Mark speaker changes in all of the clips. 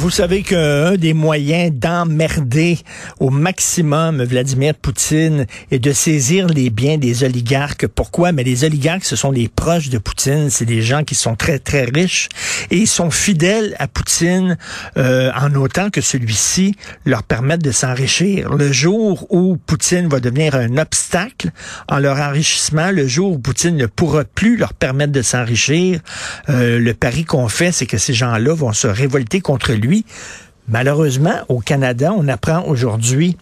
Speaker 1: Vous savez qu'un des moyens d'emmerder au maximum Vladimir Poutine est de saisir les biens des oligarques. Pourquoi? Mais les oligarques, ce sont les proches de Poutine. C'est des gens qui sont très, très riches et ils sont fidèles à Poutine euh, en autant que celui-ci leur permette de s'enrichir. Le jour où Poutine va devenir un obstacle en leur enrichissement, le jour où Poutine ne pourra plus leur permettre de s'enrichir, euh, le pari qu'on fait, c'est que ces gens-là vont se révolter contre lui. Malheureusement, au Canada, on apprend aujourd'hui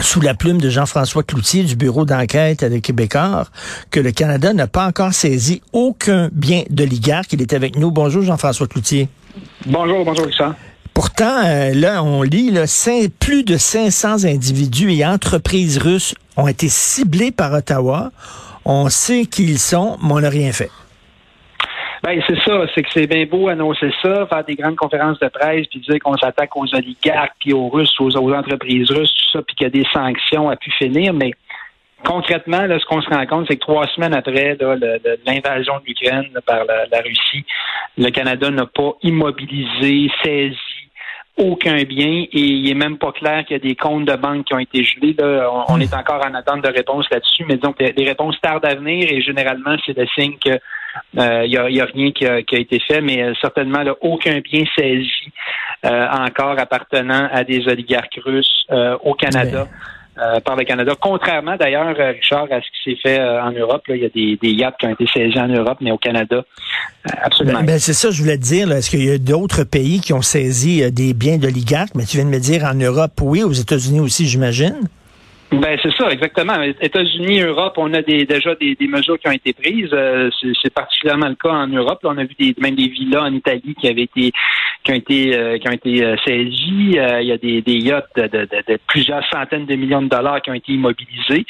Speaker 1: sous la plume de Jean-François Cloutier du bureau d'enquête des Québécois que le Canada n'a pas encore saisi aucun bien d'oligarque. Il est avec nous. Bonjour Jean-François Cloutier.
Speaker 2: Bonjour, bonjour Richard.
Speaker 1: Pourtant, euh, là, on lit, là, plus de 500 individus et entreprises russes ont été ciblés par Ottawa. On sait qui ils sont, mais on n'a rien fait.
Speaker 2: Ben, c'est ça, c'est que c'est bien beau annoncer ça, faire des grandes conférences de presse, puis dire qu'on s'attaque aux oligarques, puis aux Russes, aux, entreprises russes, tout ça, puis qu'il y a des sanctions à pu finir, mais concrètement, là, ce qu'on se rend compte, c'est que trois semaines après l'invasion de l'Ukraine par la, Russie, le Canada n'a pas immobilisé, saisi aucun bien et il est même pas clair qu'il y a des comptes de banque qui ont été gelés. On, est encore en attente de réponses là-dessus, mais donc les, réponses tardent à venir et généralement c'est le signe que il euh, n'y a, rien qui a, été fait, mais euh, certainement aucun bien saisi euh, encore appartenant à des oligarques russes au Canada. par le Canada. Contrairement d'ailleurs, Richard, à ce qui s'est fait en Europe, il y a des, yachts qui ont été saisis en Europe, mais au Canada, absolument.
Speaker 1: Ben, ben, c'est ça, je voulais te dire. Est-ce qu'il y a d'autres pays qui ont saisi des biens d'oligarques? Mais tu viens de me dire en Europe, oui, aux États-Unis aussi, j'imagine.
Speaker 2: Ben c'est ça, exactement. États-Unis, Europe, on a des, déjà des, mesures qui ont été prises. Euh, c'est particulièrement le cas en Europe. on a vu des, même des villas en Italie qui avaient été qui ont été euh, qui ont été euh, saisies. il y a des, yachts de, plusieurs centaines de millions de dollars qui ont été immobilisés.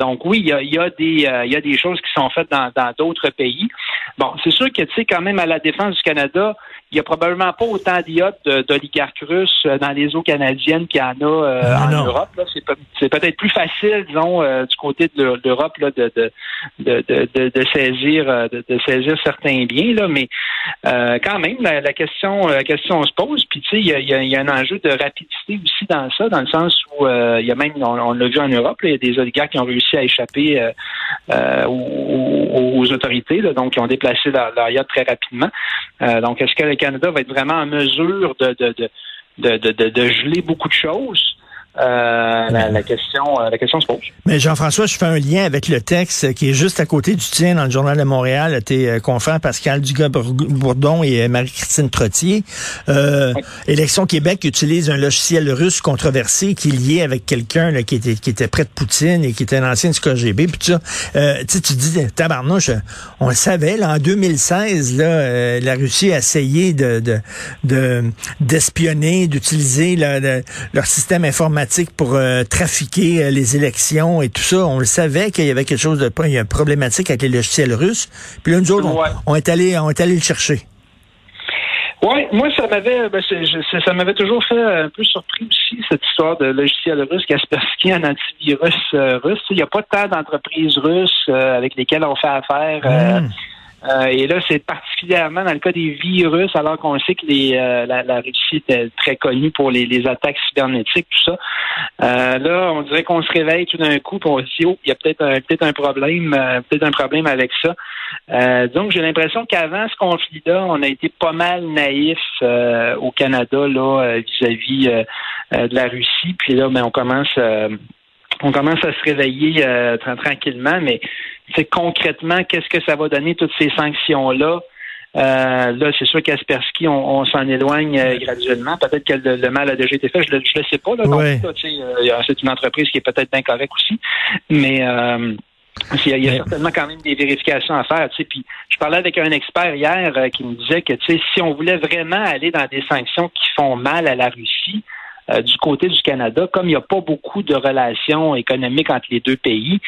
Speaker 2: donc oui, il y a, y a des il y a des choses qui sont faites dans d'autres pays. Bon, c'est sûr que tu sais quand même à la défense du Canada, il y a probablement pas autant d'iotes d'oligarques russes dans les eaux canadiennes qu'il y en a en Europe. C'est peut-être plus facile, disons, euh, du côté de l'Europe de, de, de, de, saisir de, saisir certains biens, là, mais euh, quand même, la, question la question se pose. Puis tu sais, il y a, y a, un enjeu de rapidité aussi dans ça, dans le sens où euh, il y a même, on, l'a vu en Europe, il y a des oligarques qui ont réussi à échapper aux, autorités, donc qui ont déplacé leur, leur yacht très rapidement. donc, est-ce que le Canada va être vraiment en mesure de, de, de, de, de geler beaucoup de choses? Euh, la, question, euh, la question se pose.
Speaker 1: Mais Jean-François, je fais un lien avec le texte qui est juste à côté du tien dans le Journal de Montréal, tes euh, confrères Pascal Dugas-Bourdon et Marie-Christine Trottier. Euh, Élection Québec utilise un logiciel russe controversé qui est lié avec quelqu'un qui était, qui était près de Poutine et qui était un ancien du KGB. Puis ça, euh, tu dis, tabarnouche, on le savait, là, en 2016, là, la Russie a essayé de d'espionner, de, d'utiliser leur système informatique pour euh, trafiquer euh, les élections et tout ça. On le savait qu'il y avait quelque chose de il y a une problématique avec les logiciels russes. Puis là, nous autres, on, est allé on est allé le chercher.
Speaker 2: Oui, moi ça m'avait ben, ça m'avait toujours fait un peu surpris aussi cette histoire de logiciel russe Kaspersky un antivirus euh, russe. Il n'y a pas tant d'entreprises russes avec lesquelles on fait affaire. Hmm. Euh, et là, c'est particulièrement dans le cas des virus, alors qu'on sait que les, euh, la, la, Russie est très connue pour les, les, attaques cybernetiques, tout ça. Euh, là, on dirait qu'on se réveille tout d'un coup, et on se dit, oh, il y a peut-être un, peut-être un problème, peut-être un problème avec ça. donc, j'ai l'impression qu'avant ce conflit-là, on a été pas mal naïf au Canada là vis-à-vis de la Russie. Puis là, ben, on commence on commence à se réveiller euh, tranquillement, mais c'est concrètement, qu'est-ce que ça va donner toutes ces sanctions-là? Euh, là, c'est sûr qu'Aspersky, on, s'en éloigne euh, graduellement. Peut-être que le, mal a déjà été fait. Je ne le, sais pas. Là, c'est une entreprise qui est peut-être bien correcte aussi. Mais il y a, certainement quand même des vérifications à faire. Puis je parlais avec un expert hier qui me disait que si on voulait vraiment aller dans des sanctions qui font mal à la Russie, euh, du côté du Canada, comme il n'y a pas beaucoup de relations économiques entre les deux pays,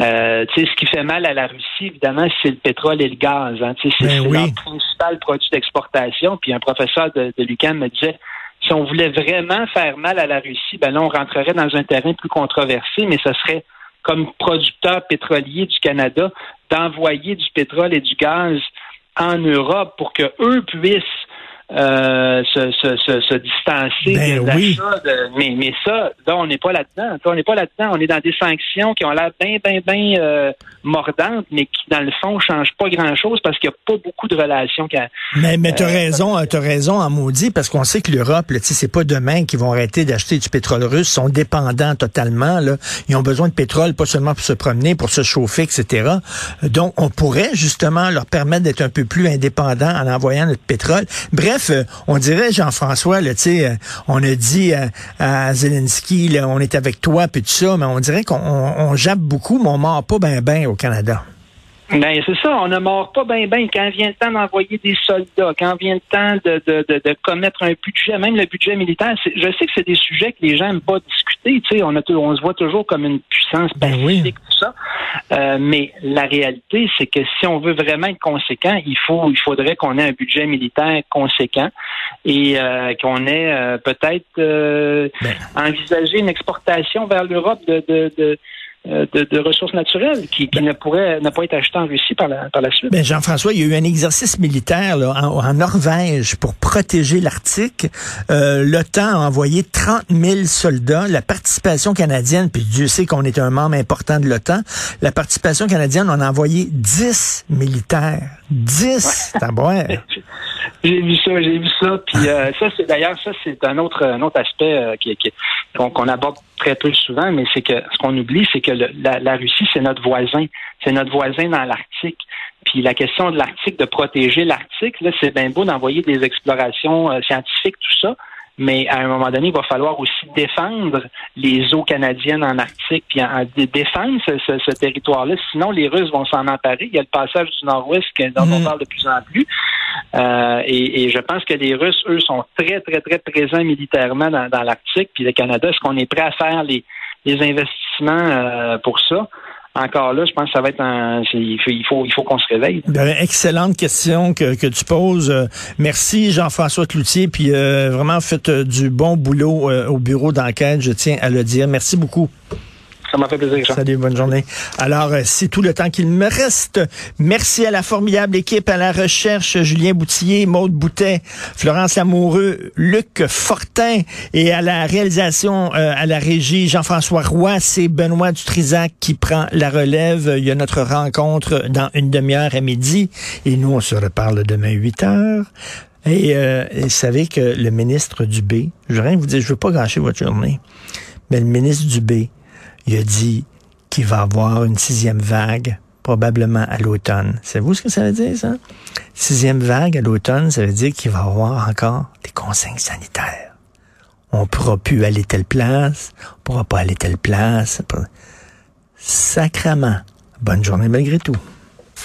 Speaker 2: euh, ce qui fait mal à la Russie, évidemment, c'est le pétrole et le gaz. Hein, c'est ben leur principal produit d'exportation. Puis un professeur de, de l'UQAM me disait si on voulait vraiment faire mal à la Russie, ben là, on rentrerait dans un terrain plus controversé, mais ce serait comme producteur pétrolier du Canada, d'envoyer du pétrole et du gaz en Europe pour que eux puissent euh, se, se, se, se, distancer
Speaker 1: ben
Speaker 2: de, mais, mais ça, là, on n'est pas là-dedans. On n'est pas là-dedans. On est dans des sanctions qui ont l'air bien, bien, bien euh, mordantes, mais qui, dans le fond, changent pas grand-chose parce qu'il n'y a pas beaucoup de relations.
Speaker 1: Mais, mais tu as euh, raison, tu as raison en maudit, parce qu'on sait que l'Europe, c'est pas demain qu'ils vont arrêter d'acheter du pétrole russe. Ils sont dépendants totalement. Là. Ils ont besoin de pétrole, pas seulement pour se promener, pour se chauffer, etc. Donc, on pourrait justement leur permettre d'être un peu plus indépendants en envoyant notre pétrole. Bref, euh, on dirait, Jean-François, tu sais, euh, on a dit à, Zelensky, on est avec toi, puis tout ça, mais on dirait qu'on jappe beaucoup, mais on mord pas bien ben au Canada.
Speaker 2: Ben, c'est ça, on ne mord pas bien, bien. Quand vient le temps d'envoyer des soldats, quand vient le temps de, de, de, commettre un budget, même le budget militaire, je sais que c'est des sujets que les gens n'aiment pas discuter. Tu sais, on, a, on se voit toujours comme une puissance ben pacifique, tout ça. Euh, mais la réalité, c'est que si on veut vraiment être conséquent, il faut, il faudrait qu'on ait un budget militaire conséquent et euh, qu'on ait euh, peut-être ben. envisagé une exportation vers l'Europe de, de euh, de, ressources naturelles qui, qui ne pourraient ne pas être achetées en Russie par la, par la suite.
Speaker 1: Ben Jean-François, il y a eu un exercice militaire là, en, Norvège pour protéger l'Arctique. Euh, L'OTAN a envoyé 30 000 soldats. La participation canadienne, puis Dieu sait qu'on est un membre important de l'OTAN, la participation canadienne, on a envoyé 10 militaires. 10! Ouais.
Speaker 2: J'ai vu ça, j'ai vu ça. Puis euh, ça, c'est d'ailleurs, ça, c'est un autre, un autre aspect euh, qui, qui qu'on aborde très peu souvent, mais c'est que ce qu'on oublie, c'est que la, la, Russie, c'est notre voisin. C'est notre voisin dans l'Arctique. Puis la question de l'Arctique, de protéger l'Arctique, là, c'est bien beau d'envoyer des explorations euh, scientifiques, tout ça mais à un moment donné, il va falloir aussi défendre les eaux canadiennes en Arctique, puis défendre ce, territoire-là. Sinon, les Russes vont s'en emparer. Il y a le passage du Nord-Ouest dont on mhm. parle de plus en plus. Euh, et, je pense que les Russes, eux, sont très, très, très présents militairement dans, l'Arctique. Puis le Canada, est-ce qu'on est prêt à faire les, investissements euh, pour ça? Encore là, je pense que ça va être un. Il faut, il faut, qu'on se réveille.
Speaker 1: Ben, excellente question que, que tu poses. Euh, merci Jean-François Cloutier, puis euh, vraiment faites euh, du bon boulot au bureau d'enquête. Je tiens à le dire. Merci beaucoup.
Speaker 2: Ça m'a fait plaisir,
Speaker 1: Salut, bonne journée. Alors, euh, c'est tout le temps qu'il me reste. Merci à la formidable équipe, à la recherche, Julien Boutillier, Maude Boutet, Florence Lamoureux, Luc Fortin et à la réalisation, euh, à la régie, Jean-François Roy, c'est Benoît Dutrisac qui prend la relève. Il y a notre rencontre dans une demi-heure à midi et nous, on se reparle demain 8 heures. Et, euh, vous savez que le ministre Dubé, je veux rien vous dire, je veux pas gâcher votre journée, mais le ministre Dubé, il a dit qu'il va avoir une sixième vague probablement à l'automne. Savez-vous ce que ça veut dire, ça? Sixième vague à l'automne, ça veut dire qu'il va y avoir encore des consignes sanitaires. On pourra plus aller telle place, on pourra pas aller telle place. Sacrement. Bonne journée malgré tout.